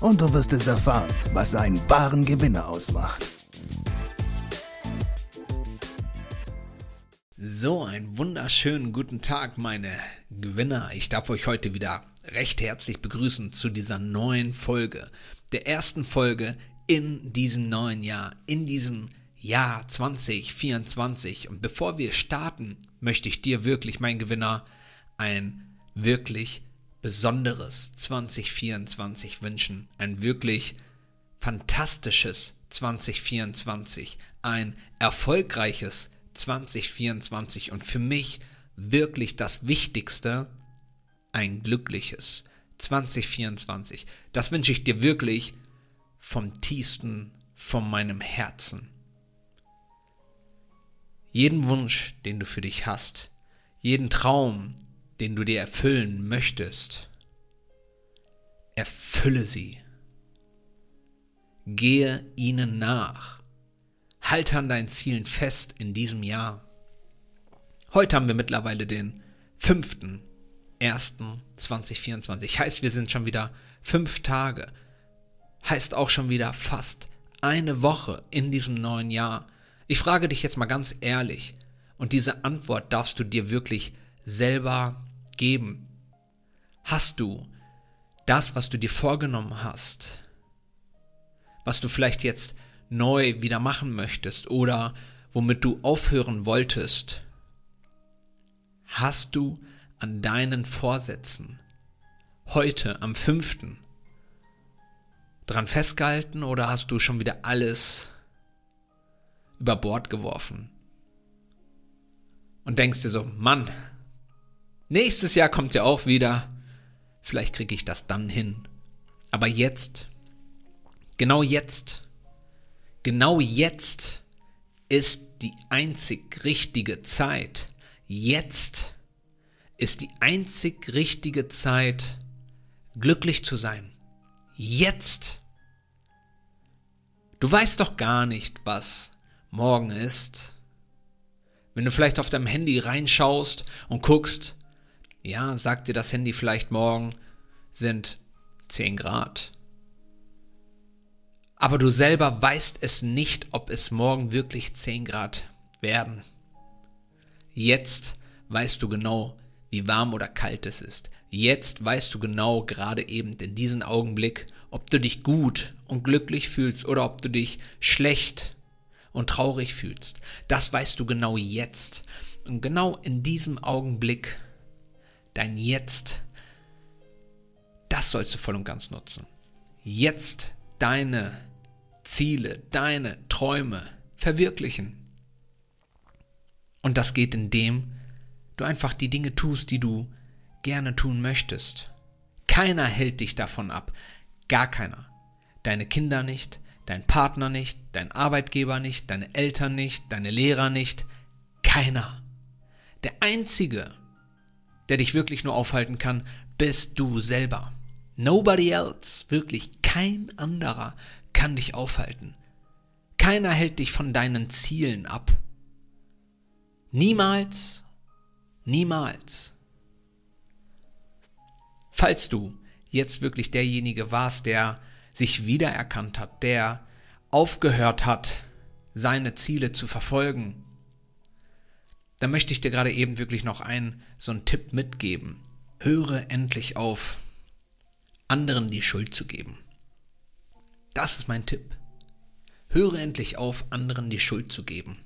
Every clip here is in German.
und du wirst es erfahren, was einen wahren Gewinner ausmacht. So, einen wunderschönen guten Tag, meine Gewinner. Ich darf euch heute wieder recht herzlich begrüßen zu dieser neuen Folge, der ersten Folge in diesem neuen Jahr, in diesem Jahr 2024. Und bevor wir starten, möchte ich dir wirklich, mein Gewinner, ein wirklich besonderes 2024 wünschen. Ein wirklich fantastisches 2024. Ein erfolgreiches 2024 und für mich wirklich das Wichtigste, ein glückliches 2024. Das wünsche ich dir wirklich vom tiefsten, von meinem Herzen. Jeden Wunsch, den du für dich hast, jeden Traum, den du dir erfüllen möchtest, erfülle sie. Gehe ihnen nach. Halte an deinen Zielen fest in diesem Jahr. Heute haben wir mittlerweile den 5.1.2024. Heißt, wir sind schon wieder fünf Tage. Heißt auch schon wieder fast eine Woche in diesem neuen Jahr. Ich frage dich jetzt mal ganz ehrlich, und diese Antwort darfst du dir wirklich selber geben. Hast du das, was du dir vorgenommen hast, was du vielleicht jetzt neu wieder machen möchtest oder womit du aufhören wolltest, hast du an deinen Vorsätzen heute am 5. dran festgehalten oder hast du schon wieder alles über Bord geworfen? Und denkst dir so, Mann, nächstes Jahr kommt ja auch wieder, vielleicht kriege ich das dann hin. Aber jetzt, genau jetzt, genau jetzt ist die einzig richtige Zeit. Jetzt ist die einzig richtige Zeit, glücklich zu sein. Jetzt. Du weißt doch gar nicht, was morgen ist. Wenn du vielleicht auf deinem Handy reinschaust und guckst, ja, sagt dir das Handy vielleicht morgen, sind 10 Grad. Aber du selber weißt es nicht, ob es morgen wirklich 10 Grad werden. Jetzt weißt du genau, wie warm oder kalt es ist. Jetzt weißt du genau, gerade eben in diesem Augenblick, ob du dich gut und glücklich fühlst oder ob du dich schlecht und traurig fühlst. Das weißt du genau jetzt. Und genau in diesem Augenblick, dein Jetzt, das sollst du voll und ganz nutzen. Jetzt deine Ziele, deine Träume verwirklichen. Und das geht, indem du einfach die Dinge tust, die du gerne tun möchtest. Keiner hält dich davon ab. Gar keiner. Deine Kinder nicht, dein Partner nicht, dein Arbeitgeber nicht, deine Eltern nicht, deine Lehrer nicht. Keiner. Der Einzige, der dich wirklich nur aufhalten kann, bist du selber. Nobody else, wirklich kein anderer kann dich aufhalten. Keiner hält dich von deinen Zielen ab. Niemals, niemals. Falls du jetzt wirklich derjenige warst, der sich wiedererkannt hat, der aufgehört hat, seine Ziele zu verfolgen, dann möchte ich dir gerade eben wirklich noch einen so einen Tipp mitgeben. Höre endlich auf, anderen die Schuld zu geben. Das ist mein Tipp. Höre endlich auf, anderen die Schuld zu geben.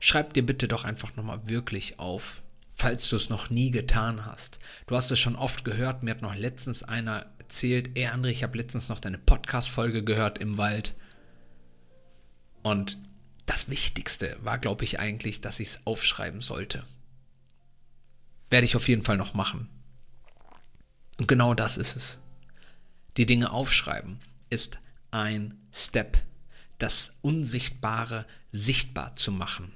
Schreib dir bitte doch einfach nochmal wirklich auf, falls du es noch nie getan hast. Du hast es schon oft gehört, mir hat noch letztens einer erzählt, ey André, ich habe letztens noch deine Podcast-Folge gehört im Wald. Und das Wichtigste war, glaube ich, eigentlich, dass ich es aufschreiben sollte. Werde ich auf jeden Fall noch machen. Und genau das ist es. Die Dinge aufschreiben ist ein Step, das Unsichtbare sichtbar zu machen.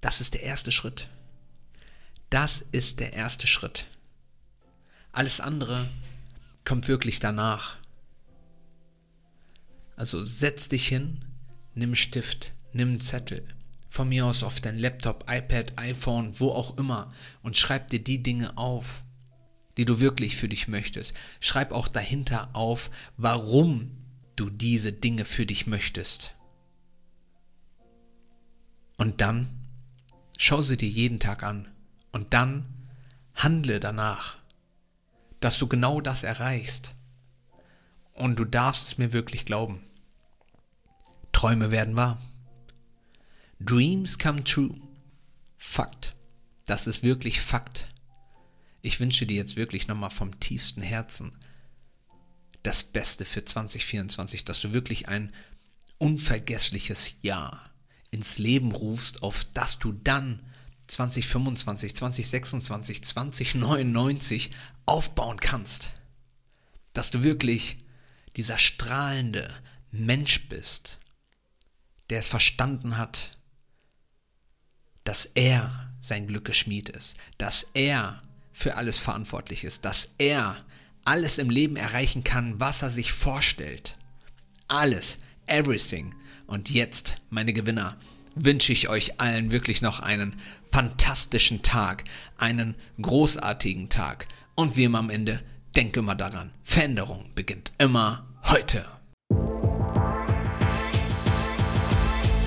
Das ist der erste Schritt. Das ist der erste Schritt. Alles andere kommt wirklich danach. Also setz dich hin, nimm Stift, nimm Zettel, von mir aus auf dein Laptop, iPad, iPhone, wo auch immer und schreib dir die Dinge auf, die du wirklich für dich möchtest. Schreib auch dahinter auf, warum du diese Dinge für dich möchtest. Und dann schau sie dir jeden Tag an und dann handle danach, dass du genau das erreichst. Und du darfst es mir wirklich glauben. Träume werden wahr. Dreams come true. Fakt. Das ist wirklich Fakt. Ich wünsche dir jetzt wirklich nochmal vom tiefsten Herzen das Beste für 2024, dass du wirklich ein unvergessliches Jahr ins Leben rufst, auf das du dann 2025, 2026, 2099 aufbauen kannst. Dass du wirklich dieser strahlende Mensch bist, der es verstanden hat, dass er sein Glück geschmied ist, dass er für alles verantwortlich ist, dass er alles im Leben erreichen kann, was er sich vorstellt. Alles, everything. Und jetzt, meine Gewinner, wünsche ich euch allen wirklich noch einen fantastischen Tag, einen großartigen Tag. Und wie immer am Ende, denke immer daran, Veränderung beginnt immer heute.